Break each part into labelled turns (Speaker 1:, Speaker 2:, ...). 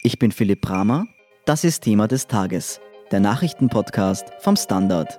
Speaker 1: Ich bin Philipp Bramer. Das ist Thema des Tages, der Nachrichtenpodcast vom Standard.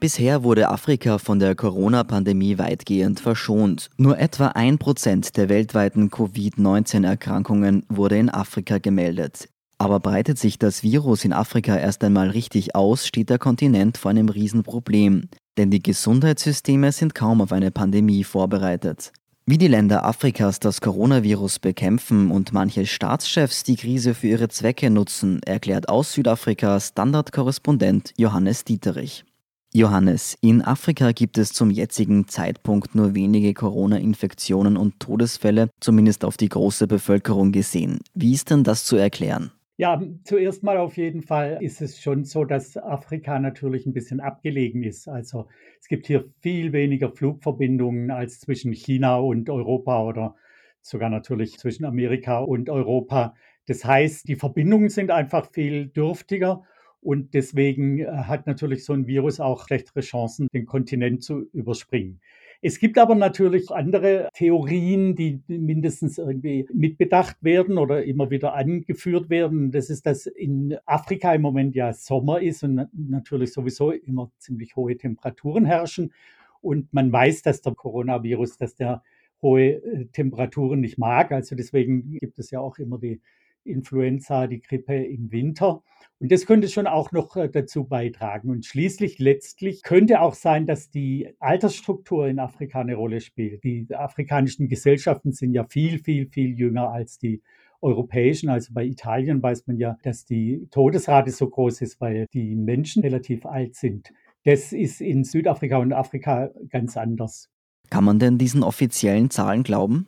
Speaker 1: Bisher wurde Afrika von der Corona-Pandemie weitgehend verschont. Nur etwa ein Prozent der weltweiten Covid-19-Erkrankungen wurde in Afrika gemeldet. Aber breitet sich das Virus in Afrika erst einmal richtig aus, steht der Kontinent vor einem Riesenproblem. Denn die Gesundheitssysteme sind kaum auf eine Pandemie vorbereitet. Wie die Länder Afrikas das Coronavirus bekämpfen und manche Staatschefs die Krise für ihre Zwecke nutzen, erklärt aus Südafrika Standardkorrespondent Johannes Dieterich. Johannes, in Afrika gibt es zum jetzigen Zeitpunkt nur wenige Corona-Infektionen und Todesfälle, zumindest auf die große Bevölkerung gesehen. Wie ist denn das zu erklären?
Speaker 2: Ja, zuerst mal auf jeden Fall ist es schon so, dass Afrika natürlich ein bisschen abgelegen ist. Also es gibt hier viel weniger Flugverbindungen als zwischen China und Europa oder sogar natürlich zwischen Amerika und Europa. Das heißt, die Verbindungen sind einfach viel dürftiger und deswegen äh, hat natürlich so ein Virus auch schlechtere Chancen, den Kontinent zu überspringen. Es gibt aber natürlich andere Theorien, die mindestens irgendwie mitbedacht werden oder immer wieder angeführt werden. Das ist, dass in Afrika im Moment ja Sommer ist und natürlich sowieso immer ziemlich hohe Temperaturen herrschen. Und man weiß, dass der Coronavirus, dass der hohe äh, Temperaturen nicht mag. Also deswegen gibt es ja auch immer die Influenza, die Grippe im Winter. Und das könnte schon auch noch äh, dazu beitragen. Und schließlich, letztlich könnte auch sein, dass die Altersstruktur in Afrika eine Rolle spielt. Die afrikanischen Gesellschaften sind ja viel, viel, viel jünger als die europäischen. Also bei Italien weiß man ja, dass die Todesrate so groß ist, weil die Menschen relativ alt sind. Das ist in Südafrika und Afrika ganz anders.
Speaker 1: Kann man denn diesen offiziellen Zahlen glauben?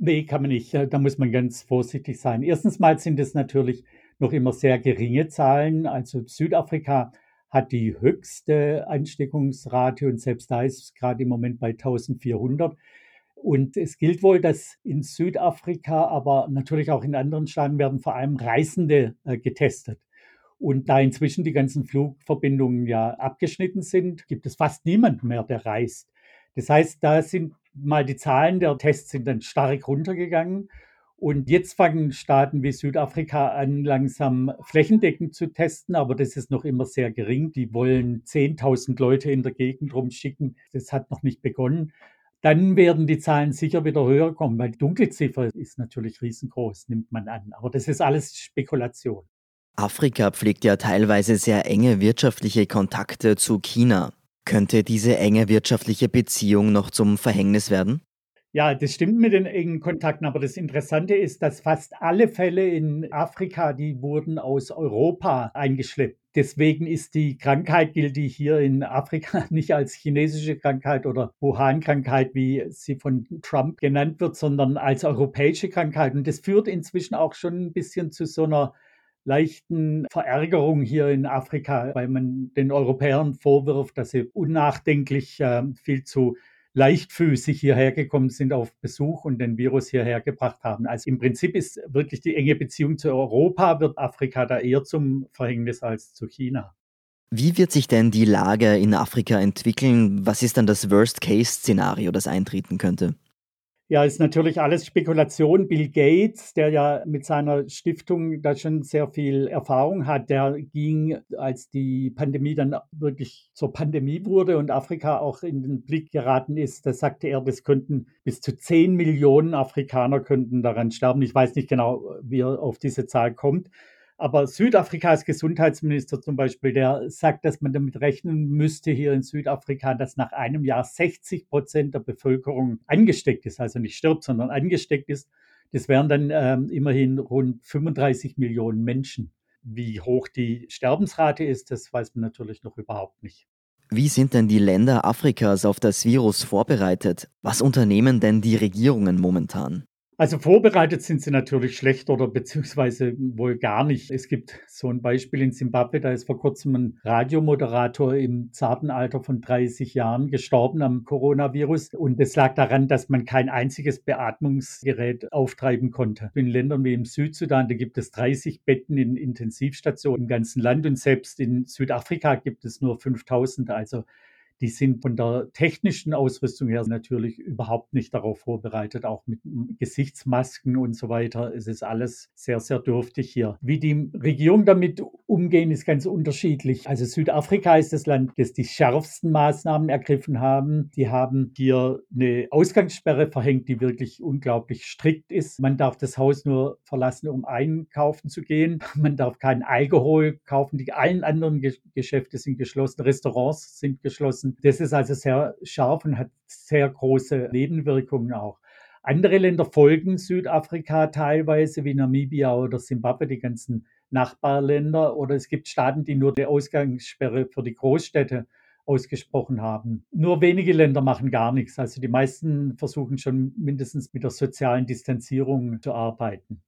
Speaker 2: Nee, kann man nicht. Da muss man ganz vorsichtig sein. Erstens mal sind es natürlich noch immer sehr geringe Zahlen. Also Südafrika hat die höchste Ansteckungsrate und selbst da ist es gerade im Moment bei 1400. Und es gilt wohl, dass in Südafrika, aber natürlich auch in anderen Staaten werden vor allem Reisende äh, getestet. Und da inzwischen die ganzen Flugverbindungen ja abgeschnitten sind, gibt es fast niemand mehr, der reist. Das heißt, da sind mal die Zahlen der Tests sind dann stark runtergegangen. Und jetzt fangen Staaten wie Südafrika an, langsam flächendeckend zu testen, aber das ist noch immer sehr gering. Die wollen 10.000 Leute in der Gegend rumschicken. Das hat noch nicht begonnen. Dann werden die Zahlen sicher wieder höher kommen, weil die Dunkelziffer ist natürlich riesengroß, nimmt man an. Aber das ist alles Spekulation.
Speaker 1: Afrika pflegt ja teilweise sehr enge wirtschaftliche Kontakte zu China. Könnte diese enge wirtschaftliche Beziehung noch zum Verhängnis werden?
Speaker 2: Ja, das stimmt mit den engen Kontakten, aber das Interessante ist, dass fast alle Fälle in Afrika, die wurden aus Europa eingeschleppt. Deswegen ist die Krankheit, gilt die hier in Afrika nicht als chinesische Krankheit oder Wuhan-Krankheit, wie sie von Trump genannt wird, sondern als europäische Krankheit. Und das führt inzwischen auch schon ein bisschen zu so einer leichten Verärgerung hier in Afrika, weil man den Europäern vorwirft, dass sie unnachdenklich äh, viel zu leichtfüßig hierher gekommen sind auf Besuch und den Virus hierher gebracht haben. Also im Prinzip ist wirklich die enge Beziehung zu Europa, wird Afrika da eher zum Verhängnis als zu China.
Speaker 1: Wie wird sich denn die Lage in Afrika entwickeln? Was ist dann das Worst-Case-Szenario, das eintreten könnte?
Speaker 2: Ja, ist natürlich alles Spekulation. Bill Gates, der ja mit seiner Stiftung da schon sehr viel Erfahrung hat, der ging, als die Pandemie dann wirklich zur Pandemie wurde und Afrika auch in den Blick geraten ist, da sagte er, das könnten bis zu 10 Millionen Afrikaner könnten daran sterben. Ich weiß nicht genau, wie er auf diese Zahl kommt. Aber Südafrikas Gesundheitsminister zum Beispiel, der sagt, dass man damit rechnen müsste hier in Südafrika, dass nach einem Jahr 60 Prozent der Bevölkerung angesteckt ist, also nicht stirbt, sondern angesteckt ist. Das wären dann ähm, immerhin rund 35 Millionen Menschen. Wie hoch die Sterbensrate ist, das weiß man natürlich noch überhaupt nicht.
Speaker 1: Wie sind denn die Länder Afrikas auf das Virus vorbereitet? Was unternehmen denn die Regierungen momentan?
Speaker 2: Also vorbereitet sind sie natürlich schlecht oder beziehungsweise wohl gar nicht. Es gibt so ein Beispiel in Simbabwe, da ist vor kurzem ein Radiomoderator im zarten Alter von 30 Jahren gestorben am Coronavirus. Und es lag daran, dass man kein einziges Beatmungsgerät auftreiben konnte. In Ländern wie im Südsudan, da gibt es 30 Betten in Intensivstationen im ganzen Land und selbst in Südafrika gibt es nur 5000. Also die sind von der technischen Ausrüstung her natürlich überhaupt nicht darauf vorbereitet, auch mit Gesichtsmasken und so weiter. Es ist alles sehr, sehr dürftig hier. Wie die Regierung damit umgehen, ist ganz unterschiedlich. Also Südafrika ist das Land, das die schärfsten Maßnahmen ergriffen haben. Die haben hier eine Ausgangssperre verhängt, die wirklich unglaublich strikt ist. Man darf das Haus nur verlassen, um einkaufen zu gehen. Man darf keinen Alkohol kaufen. Die allen anderen Geschäfte sind geschlossen. Restaurants sind geschlossen. Das ist also sehr scharf und hat sehr große Nebenwirkungen auch. Andere Länder folgen Südafrika teilweise, wie Namibia oder Simbabwe, die ganzen Nachbarländer. Oder es gibt Staaten, die nur die Ausgangssperre für die Großstädte ausgesprochen haben. Nur wenige Länder machen gar nichts. Also die meisten versuchen schon mindestens mit der sozialen Distanzierung zu arbeiten.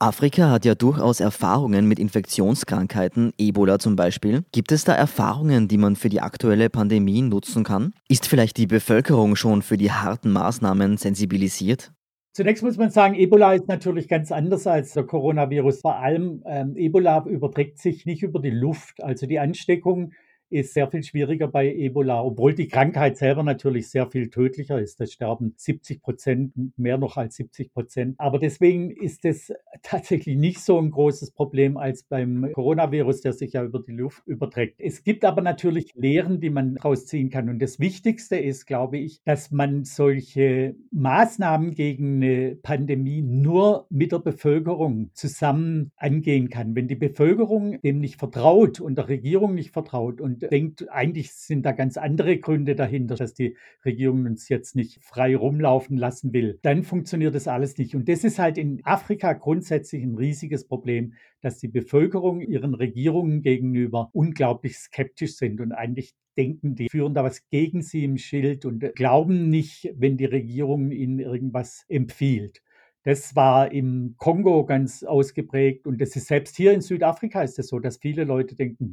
Speaker 1: Afrika hat ja durchaus Erfahrungen mit Infektionskrankheiten, Ebola zum Beispiel. Gibt es da Erfahrungen, die man für die aktuelle Pandemie nutzen kann? Ist vielleicht die Bevölkerung schon für die harten Maßnahmen sensibilisiert?
Speaker 2: Zunächst muss man sagen, Ebola ist natürlich ganz anders als der Coronavirus. Vor allem ähm, Ebola überträgt sich nicht über die Luft. Also die Ansteckung ist sehr viel schwieriger bei Ebola, obwohl die Krankheit selber natürlich sehr viel tödlicher ist. Da sterben 70 Prozent, mehr noch als 70 Prozent. Aber deswegen ist es tatsächlich nicht so ein großes Problem als beim Coronavirus, der sich ja über die Luft überträgt. Es gibt aber natürlich Lehren, die man daraus ziehen kann. Und das Wichtigste ist, glaube ich, dass man solche Maßnahmen gegen eine Pandemie nur mit der Bevölkerung zusammen angehen kann. Wenn die Bevölkerung dem nicht vertraut und der Regierung nicht vertraut und denkt, eigentlich sind da ganz andere Gründe dahinter, dass die Regierung uns jetzt nicht frei rumlaufen lassen will. Dann funktioniert das alles nicht. Und das ist halt in Afrika grundsätzlich ein riesiges Problem, dass die Bevölkerung ihren Regierungen gegenüber unglaublich skeptisch sind und eigentlich denken, die führen da was gegen sie im Schild und glauben nicht, wenn die Regierung ihnen irgendwas empfiehlt. Das war im Kongo ganz ausgeprägt und das ist selbst hier in Südafrika ist es das so, dass viele Leute denken,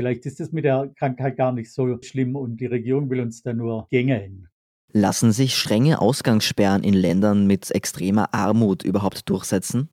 Speaker 2: Vielleicht ist es mit der Krankheit gar nicht so schlimm und die Regierung will uns da nur gängeln.
Speaker 1: Lassen sich strenge Ausgangssperren in Ländern mit extremer Armut überhaupt durchsetzen?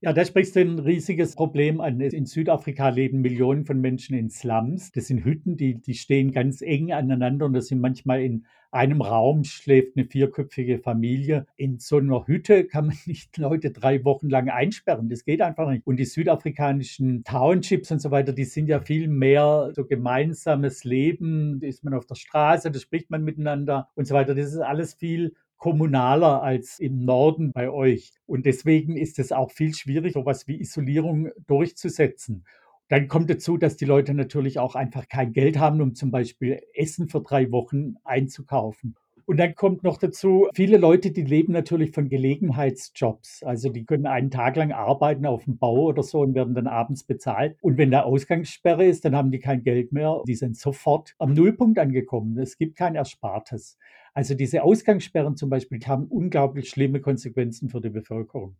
Speaker 2: Ja, da sprichst du ein riesiges Problem an. In Südafrika leben Millionen von Menschen in Slums. Das sind Hütten, die, die stehen ganz eng aneinander und das sind manchmal in einem Raum schläft eine vierköpfige Familie. In so einer Hütte kann man nicht Leute drei Wochen lang einsperren. Das geht einfach nicht. Und die südafrikanischen Townships und so weiter, die sind ja viel mehr so gemeinsames Leben. Da ist man auf der Straße, da spricht man miteinander und so weiter. Das ist alles viel kommunaler als im Norden bei euch. Und deswegen ist es auch viel schwieriger, sowas wie Isolierung durchzusetzen. Dann kommt dazu, dass die Leute natürlich auch einfach kein Geld haben, um zum Beispiel Essen für drei Wochen einzukaufen. Und dann kommt noch dazu, viele Leute, die leben natürlich von Gelegenheitsjobs. Also die können einen Tag lang arbeiten auf dem Bau oder so und werden dann abends bezahlt. Und wenn da Ausgangssperre ist, dann haben die kein Geld mehr. Die sind sofort am Nullpunkt angekommen. Es gibt kein Erspartes. Also diese Ausgangssperren zum Beispiel haben unglaublich schlimme Konsequenzen für die Bevölkerung.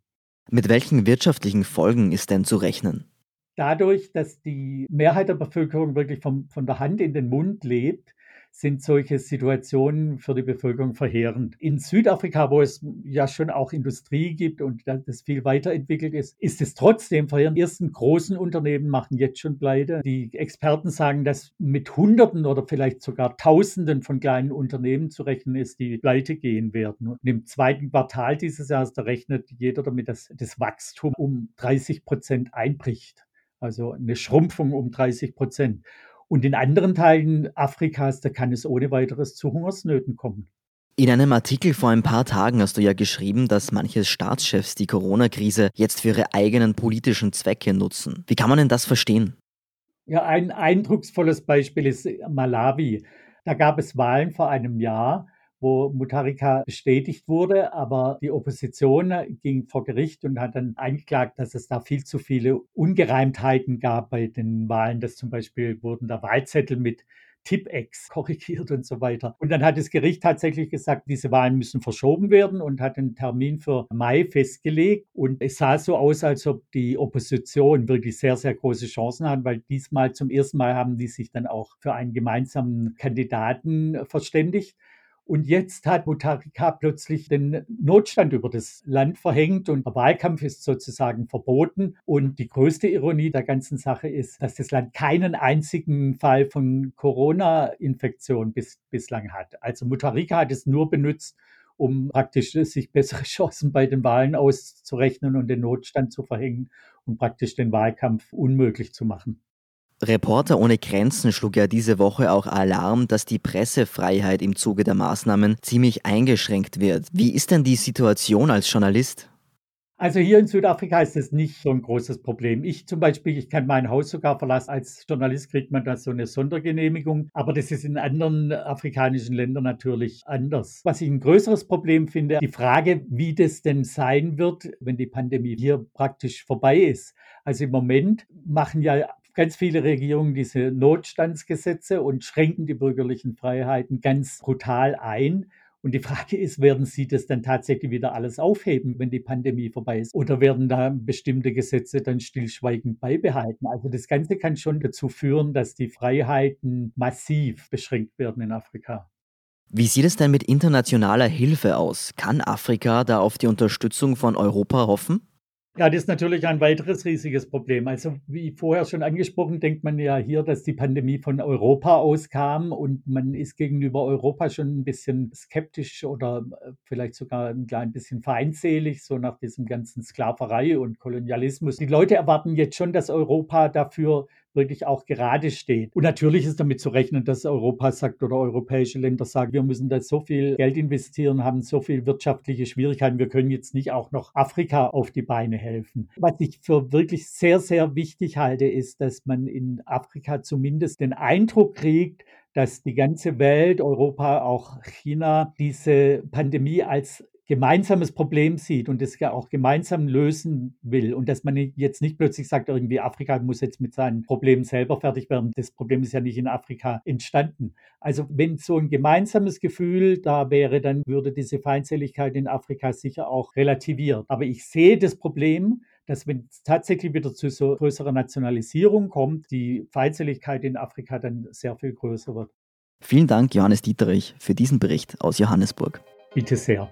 Speaker 1: Mit welchen wirtschaftlichen Folgen ist denn zu rechnen?
Speaker 2: Dadurch, dass die Mehrheit der Bevölkerung wirklich vom, von der Hand in den Mund lebt, sind solche Situationen für die Bevölkerung verheerend. In Südafrika, wo es ja schon auch Industrie gibt und das viel weiterentwickelt ist, ist es trotzdem verheerend. Die ersten großen Unternehmen machen jetzt schon pleite. Die Experten sagen, dass mit Hunderten oder vielleicht sogar Tausenden von kleinen Unternehmen zu rechnen ist, die pleite gehen werden. Und im zweiten Quartal dieses Jahres, da rechnet jeder damit, dass das Wachstum um 30 Prozent einbricht. Also eine Schrumpfung um 30 Prozent. Und in anderen Teilen Afrikas, da kann es ohne weiteres zu Hungersnöten kommen.
Speaker 1: In einem Artikel vor ein paar Tagen hast du ja geschrieben, dass manche Staatschefs die Corona-Krise jetzt für ihre eigenen politischen Zwecke nutzen. Wie kann man denn das verstehen?
Speaker 2: Ja, ein eindrucksvolles Beispiel ist Malawi. Da gab es Wahlen vor einem Jahr wo Mutharika bestätigt wurde, aber die Opposition ging vor Gericht und hat dann eingeklagt, dass es da viel zu viele Ungereimtheiten gab bei den Wahlen, dass zum Beispiel wurden da Wahlzettel mit Tipex korrigiert und so weiter. Und dann hat das Gericht tatsächlich gesagt, diese Wahlen müssen verschoben werden und hat einen Termin für Mai festgelegt. Und es sah so aus, als ob die Opposition wirklich sehr, sehr große Chancen hat, weil diesmal zum ersten Mal haben die sich dann auch für einen gemeinsamen Kandidaten verständigt. Und jetzt hat Mutharika plötzlich den Notstand über das Land verhängt und der Wahlkampf ist sozusagen verboten. Und die größte Ironie der ganzen Sache ist, dass das Land keinen einzigen Fall von Corona-Infektion bis, bislang hat. Also Mutharika hat es nur benutzt, um praktisch sich bessere Chancen bei den Wahlen auszurechnen und den Notstand zu verhängen und praktisch den Wahlkampf unmöglich zu machen.
Speaker 1: Reporter ohne Grenzen schlug ja diese Woche auch Alarm, dass die Pressefreiheit im Zuge der Maßnahmen ziemlich eingeschränkt wird. Wie ist denn die Situation als Journalist?
Speaker 2: Also hier in Südafrika ist es nicht so ein großes Problem. Ich zum Beispiel, ich kann mein Haus sogar verlassen. Als Journalist kriegt man da so eine Sondergenehmigung. Aber das ist in anderen afrikanischen Ländern natürlich anders. Was ich ein größeres Problem finde, die Frage, wie das denn sein wird, wenn die Pandemie hier praktisch vorbei ist. Also im Moment machen ja ganz viele Regierungen diese Notstandsgesetze und schränken die bürgerlichen Freiheiten ganz brutal ein. Und die Frage ist, werden Sie das dann tatsächlich wieder alles aufheben, wenn die Pandemie vorbei ist? Oder werden da bestimmte Gesetze dann stillschweigend beibehalten? Also das Ganze kann schon dazu führen, dass die Freiheiten massiv beschränkt werden in Afrika.
Speaker 1: Wie sieht es denn mit internationaler Hilfe aus? Kann Afrika da auf die Unterstützung von Europa hoffen?
Speaker 2: Ja, das ist natürlich ein weiteres riesiges Problem. Also wie vorher schon angesprochen, denkt man ja hier, dass die Pandemie von Europa auskam und man ist gegenüber Europa schon ein bisschen skeptisch oder äh, vielleicht sogar ein klein bisschen feindselig, so nach diesem ganzen Sklaverei und Kolonialismus. Die Leute erwarten jetzt schon, dass Europa dafür wirklich auch gerade steht. Und natürlich ist damit zu rechnen, dass Europa sagt oder europäische Länder sagen, wir müssen da so viel Geld investieren, haben so viel wirtschaftliche Schwierigkeiten, wir können jetzt nicht auch noch Afrika auf die Beine helfen. Was ich für wirklich sehr, sehr wichtig halte, ist, dass man in Afrika zumindest den Eindruck kriegt, dass die ganze Welt, Europa, auch China, diese Pandemie als gemeinsames Problem sieht und es ja auch gemeinsam lösen will und dass man jetzt nicht plötzlich sagt, irgendwie Afrika muss jetzt mit seinen Problemen selber fertig werden. Das Problem ist ja nicht in Afrika entstanden. Also wenn so ein gemeinsames Gefühl da wäre, dann würde diese Feindseligkeit in Afrika sicher auch relativiert. Aber ich sehe das Problem, dass wenn es tatsächlich wieder zu so größerer Nationalisierung kommt, die Feindseligkeit in Afrika dann sehr viel größer wird.
Speaker 1: Vielen Dank, Johannes Dieterich, für diesen Bericht aus Johannesburg.
Speaker 2: Bitte sehr.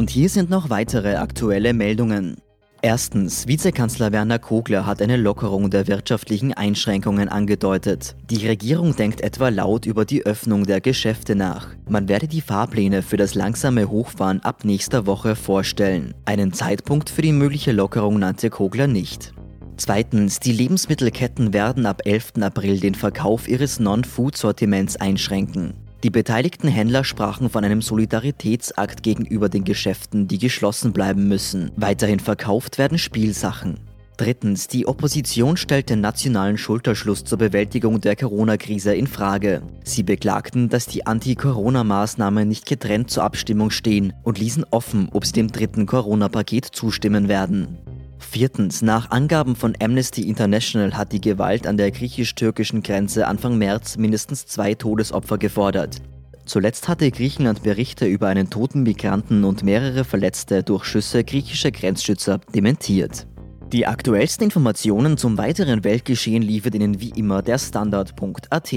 Speaker 1: Und hier sind noch weitere aktuelle Meldungen. Erstens, Vizekanzler Werner Kogler hat eine Lockerung der wirtschaftlichen Einschränkungen angedeutet. Die Regierung denkt etwa laut über die Öffnung der Geschäfte nach. Man werde die Fahrpläne für das langsame Hochfahren ab nächster Woche vorstellen. Einen Zeitpunkt für die mögliche Lockerung nannte Kogler nicht. Zweitens, die Lebensmittelketten werden ab 11. April den Verkauf ihres Non-Food-Sortiments einschränken. Die beteiligten Händler sprachen von einem Solidaritätsakt gegenüber den Geschäften, die geschlossen bleiben müssen. Weiterhin verkauft werden Spielsachen. Drittens, die Opposition stellt den nationalen Schulterschluss zur Bewältigung der Corona-Krise in Frage. Sie beklagten, dass die Anti-Corona-Maßnahmen nicht getrennt zur Abstimmung stehen und ließen offen, ob sie dem dritten Corona-Paket zustimmen werden. Viertens, nach Angaben von Amnesty International hat die Gewalt an der griechisch-türkischen Grenze Anfang März mindestens zwei Todesopfer gefordert. Zuletzt hatte Griechenland Berichte über einen toten Migranten und mehrere Verletzte durch Schüsse griechischer Grenzschützer dementiert. Die aktuellsten Informationen zum weiteren Weltgeschehen liefert Ihnen wie immer der Standard.at.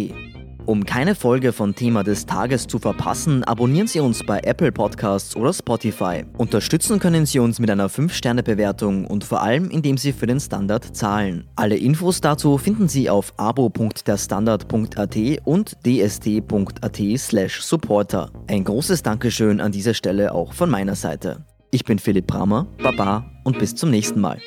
Speaker 1: Um keine Folge von Thema des Tages zu verpassen, abonnieren Sie uns bei Apple Podcasts oder Spotify. Unterstützen können Sie uns mit einer 5-Sterne-Bewertung und vor allem, indem Sie für den Standard zahlen. Alle Infos dazu finden Sie auf abo.derstandard.at und dst.at supporter. Ein großes Dankeschön an dieser Stelle auch von meiner Seite. Ich bin Philipp Bramer, Baba und bis zum nächsten Mal.